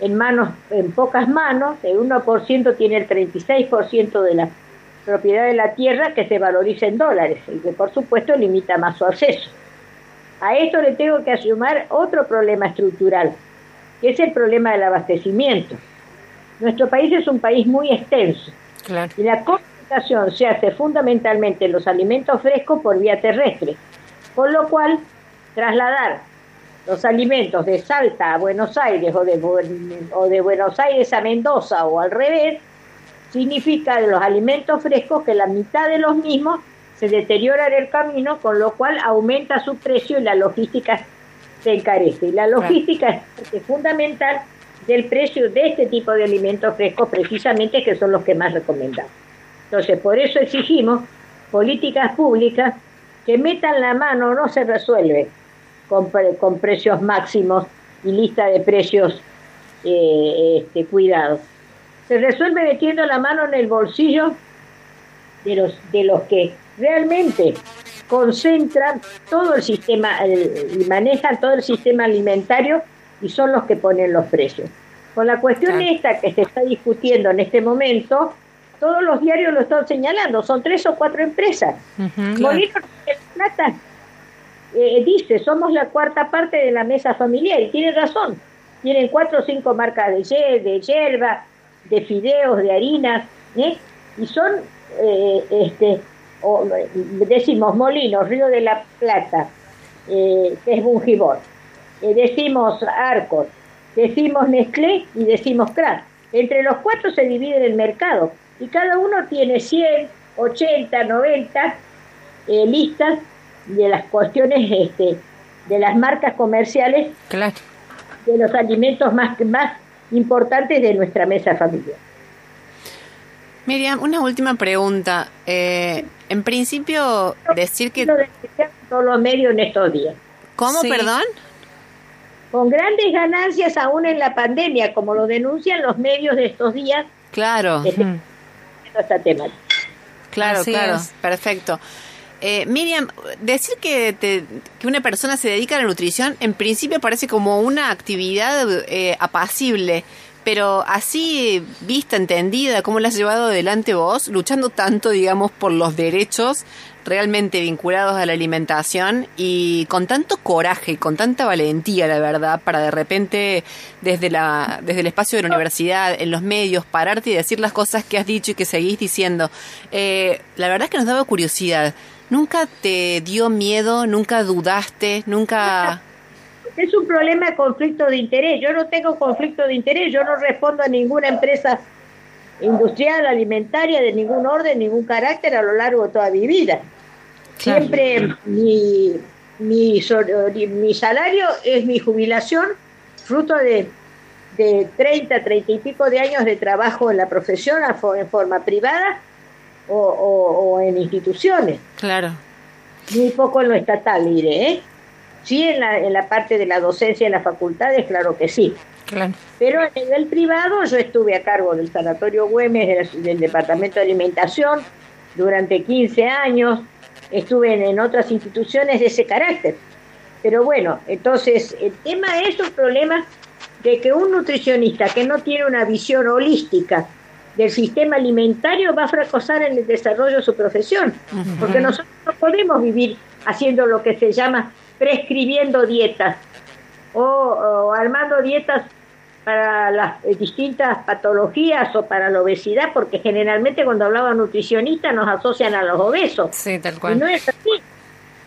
en manos, en pocas manos, el 1% tiene el 36% de la propiedad de la tierra que se valoriza en dólares y que por supuesto limita más su acceso. A esto le tengo que asumir otro problema estructural, que es el problema del abastecimiento. Nuestro país es un país muy extenso y la comunicación se hace fundamentalmente en los alimentos frescos por vía terrestre, con lo cual trasladar los alimentos de Salta a Buenos Aires o de, o de Buenos Aires a Mendoza o al revés, significa de los alimentos frescos que la mitad de los mismos se deterioran en el camino, con lo cual aumenta su precio y la logística se encarece. Y la logística es fundamental del precio de este tipo de alimentos frescos, precisamente que son los que más recomendamos. Entonces, por eso exigimos políticas públicas que metan la mano, no se resuelve con, precios máximos y lista de precios eh, este, cuidados. Se resuelve metiendo la mano en el bolsillo de los, de los que realmente concentran todo el sistema y manejan todo el sistema alimentario y son los que ponen los precios. Con la cuestión esta que se está discutiendo en este momento, todos los diarios lo están señalando, son tres o cuatro empresas. Molinos de Plata eh, dice, somos la cuarta parte de la mesa familiar, y tiene razón. Tienen cuatro o cinco marcas de, de hierba, de fideos, de harinas, ¿eh? y son, eh, este, decimos Molinos, Río de la Plata, que es Bungibor, decimos Arcos, decimos Nestlé y decimos Kraft. Entre los cuatro se divide el mercado y cada uno tiene 100, 80, 90 listas de las cuestiones este, de las marcas comerciales de los alimentos más, más importantes de nuestra mesa familiar. Miriam, una última pregunta. Eh, en principio, decir que... Todos los medios en estos días. ¿Cómo, perdón? Con grandes ganancias aún en la pandemia, como lo denuncian los medios de estos días. Claro. Este, esta temática. Claro, claro, perfecto. Eh, Miriam, decir que, que una persona se dedica a la nutrición en principio parece como una actividad eh, apacible, pero así vista, entendida, ¿cómo la has llevado adelante vos, luchando tanto, digamos, por los derechos realmente vinculados a la alimentación y con tanto coraje, con tanta valentía, la verdad, para de repente desde, la, desde el espacio de la universidad, en los medios, pararte y decir las cosas que has dicho y que seguís diciendo. Eh, la verdad es que nos daba curiosidad. ¿Nunca te dio miedo? ¿Nunca dudaste? ¿Nunca...? Es un problema de conflicto de interés. Yo no tengo conflicto de interés. Yo no respondo a ninguna empresa industrial, alimentaria, de ningún orden, ningún carácter a lo largo de toda mi vida. Siempre mi, mi, mi salario es mi jubilación, fruto de, de 30, 30 y pico de años de trabajo en la profesión en forma privada o, en instituciones. Claro. Muy poco en lo estatal, diré, ¿eh? Sí, en la, en la parte de la docencia en las facultades, claro que sí. Claro. Pero a nivel privado yo estuve a cargo del Sanatorio Güemes, del, Departamento de Alimentación, durante 15 años, estuve en, en, otras instituciones de ese carácter. Pero bueno, entonces el tema es un problema de que un nutricionista que no tiene una visión holística del sistema alimentario va a fracasar en el desarrollo de su profesión, porque nosotros no podemos vivir haciendo lo que se llama prescribiendo dietas o, armando dietas para las distintas patologías o para la obesidad, porque generalmente cuando hablaba nutricionista nos asocian a los obesos. Sí, tal cual. Y no es así.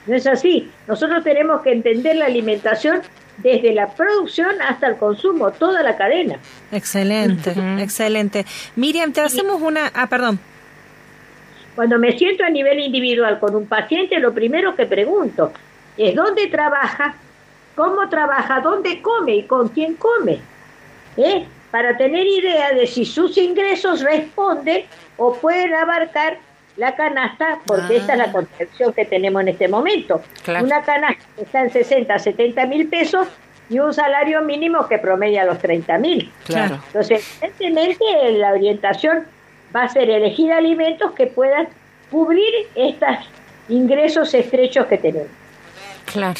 No es así. Nosotros tenemos que entender la alimentación desde la producción hasta el consumo, toda la cadena. Excelente, excelente. Miriam, te hacemos una... Ah, perdón. Cuando me siento a nivel individual con un paciente, lo primero que pregunto es dónde trabaja, cómo trabaja, dónde come y con quién come. ¿Eh? Para tener idea de si sus ingresos responden o pueden abarcar la canasta, porque esta es la concepción que tenemos en este momento. Una canasta que está en 60, 70 mil pesos y un salario mínimo que promedia los 30 mil. Claro. Entonces, evidentemente la orientación va a ser elegir alimentos que puedan cubrir estos ingresos estrechos que tenemos. Claro.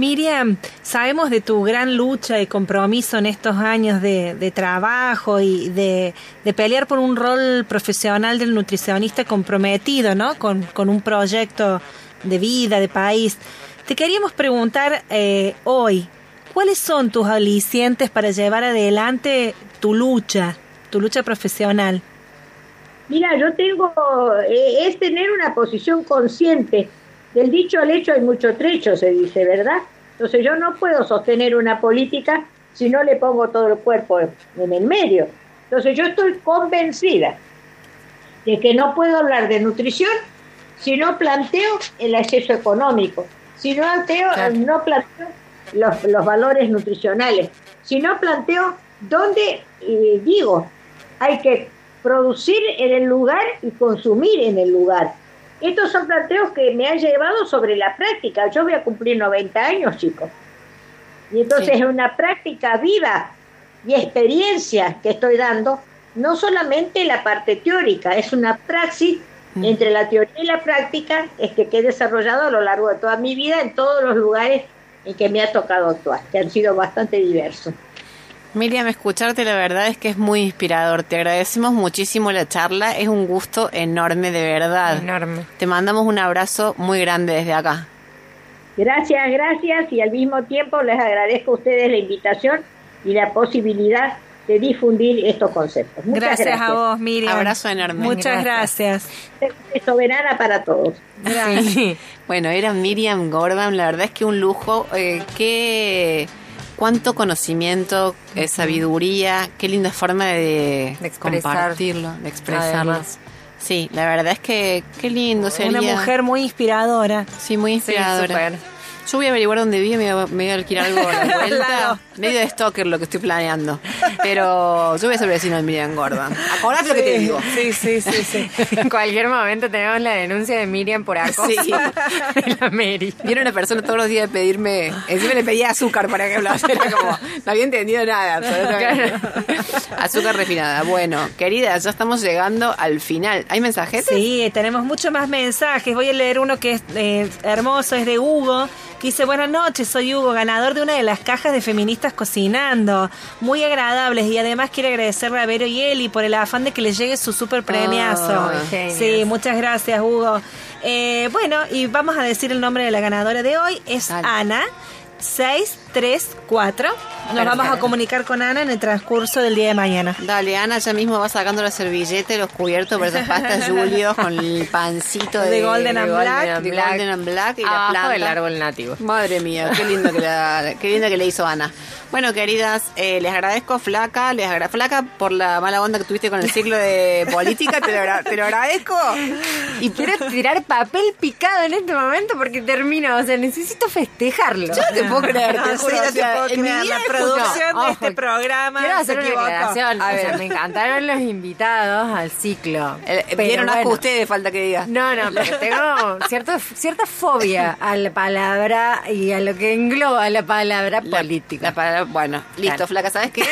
Miriam, sabemos de tu gran lucha y compromiso en estos años de, trabajo y de, pelear por un rol profesional del nutricionista comprometido, ¿no? Con, con un proyecto de vida, de país. Te queríamos preguntar eh, hoy, ¿cuáles son tus alicientes para llevar adelante tu lucha, tu lucha profesional? Mira, yo tengo, eh, es tener una posición consciente del dicho al hecho hay mucho trecho, se dice, ¿verdad? Entonces yo no puedo sostener una política si no le pongo todo el cuerpo en el medio. Entonces yo estoy convencida de que no puedo hablar de nutrición si no planteo el acceso económico, si no planteo, no planteo los, los, valores nutricionales, si no planteo dónde, eh, digo, hay que producir en el lugar y consumir en el lugar. Estos son planteos que me han llevado sobre la práctica. Yo voy a cumplir 90 años, chicos. Y entonces es una práctica viva y experiencia que estoy dando, no solamente la parte teórica, es una praxis entre la teoría y la práctica, es que, que he desarrollado a lo largo de toda mi vida en todos los lugares en que me ha tocado actuar, que han sido bastante diversos. Miriam, escucharte la verdad es que es muy inspirador. Te agradecemos muchísimo la charla. Es un gusto enorme, de verdad. Enorme. Te mandamos un abrazo muy grande desde acá. Gracias, gracias. Y al mismo tiempo les agradezco a ustedes la invitación y la posibilidad de difundir estos conceptos. Muchas gracias, gracias. a vos, Miriam. Abrazo enorme. Muchas gracias. gracias. Soberana para todos. Sí. Bueno, era Miriam Gordon. La verdad es que un lujo. Eh, qué cuánto conocimiento, eh, sabiduría, qué linda forma de, de compartirlo, de expresarlo. Sí, la verdad es que qué lindo sería. Una mujer muy inspiradora. Sí, muy inspiradora. Yo voy a averiguar dónde vive, me voy a, alquilar algo a la vuelta. *laughs* Medio de stalker lo que estoy planeando. Pero yo voy a ser vecino de Miriam Gordon. Acordate lo que te digo. Sí, sí, sí, sí. *laughs* en cualquier momento tenemos la denuncia de Miriam por acoso. Sí. *laughs* la Mary. Viene una persona todos los días a pedirme... Encima le pedía azúcar para que hablase. Era como... No había entendido nada. azúcar refinada. Bueno, querida, ya estamos llegando al final. ¿Hay mensajes? Sí, tenemos muchos más mensajes. Voy a leer uno que es eh, hermoso, es de Hugo que dice, buenas noches, soy Hugo, ganador de una de las cajas de feministas cocinando. Muy agradables y además quiere agradecerle a Vero y Eli por el afán de que les llegue su super premiazo. sí, muchas gracias Hugo. Eh, bueno, y vamos a decir el nombre de la ganadora de hoy, es Ana. 634. Nos vamos a comunicar con Ana en el transcurso del día de mañana. Dale, Ana ya mismo va sacando la servilleta los cubiertos para esas pastas *laughs* Julio con el pancito de, de Golden and Black. De Golden and Black y la planta. del árbol nativo. Madre mía, qué lindo que, la, qué lindo que le hizo Ana. Bueno, queridas, eh, les agradezco Flaca, les agradezco Flaca por la mala onda que tuviste con el ciclo de política, te lo, te lo agradezco. Y quiero tirar papel picado en este momento porque termino, o sea, necesito festejarlo. Yo te puedo creer, te juro, no te puedo creer. La producción de este programa. Quiero hacer una aclaración. A ver, me encantaron los invitados al ciclo. Vieron bueno, asco ustedes, falta que diga. No, no, pero tengo cierto, cierta fobia *laughs* a la palabra y a lo que engloba la palabra la, política. La palabra bueno, listo, flaca, ¿sabes qué? *laughs*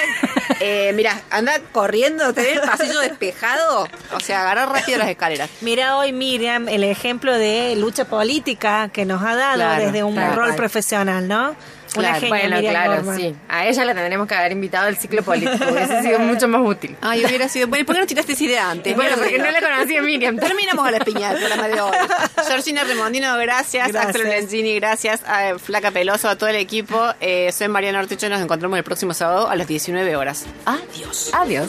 Eh, mira, anda corriendo, tenés el pasillo despejado, o sea, agarrar rápido las escaleras. Mira hoy Miriam el ejemplo de lucha política que nos ha dado desde un claro, rol claro. profesional, ¿no? Una Claro, genia, bueno, Miriam claro, sí. A ella la tendremos que haber invitado al ciclo político. *laughs* Hubiese sido mucho más útil. Ay, hubiera sido. Bueno, ¿por qué no tiraste esa idea antes? Bueno, porque no la conocía Miriam. Terminamos a la piña del programa de hoy. *laughs* Georgina Remondino, gracias. Gracias. Axel Lenzini, gracias. A Flaca Peloso, a todo el equipo. Eh, soy Mariana Ortecho. Nos encontramos el próximo sábado a las 19 horas. Adiós. Adiós.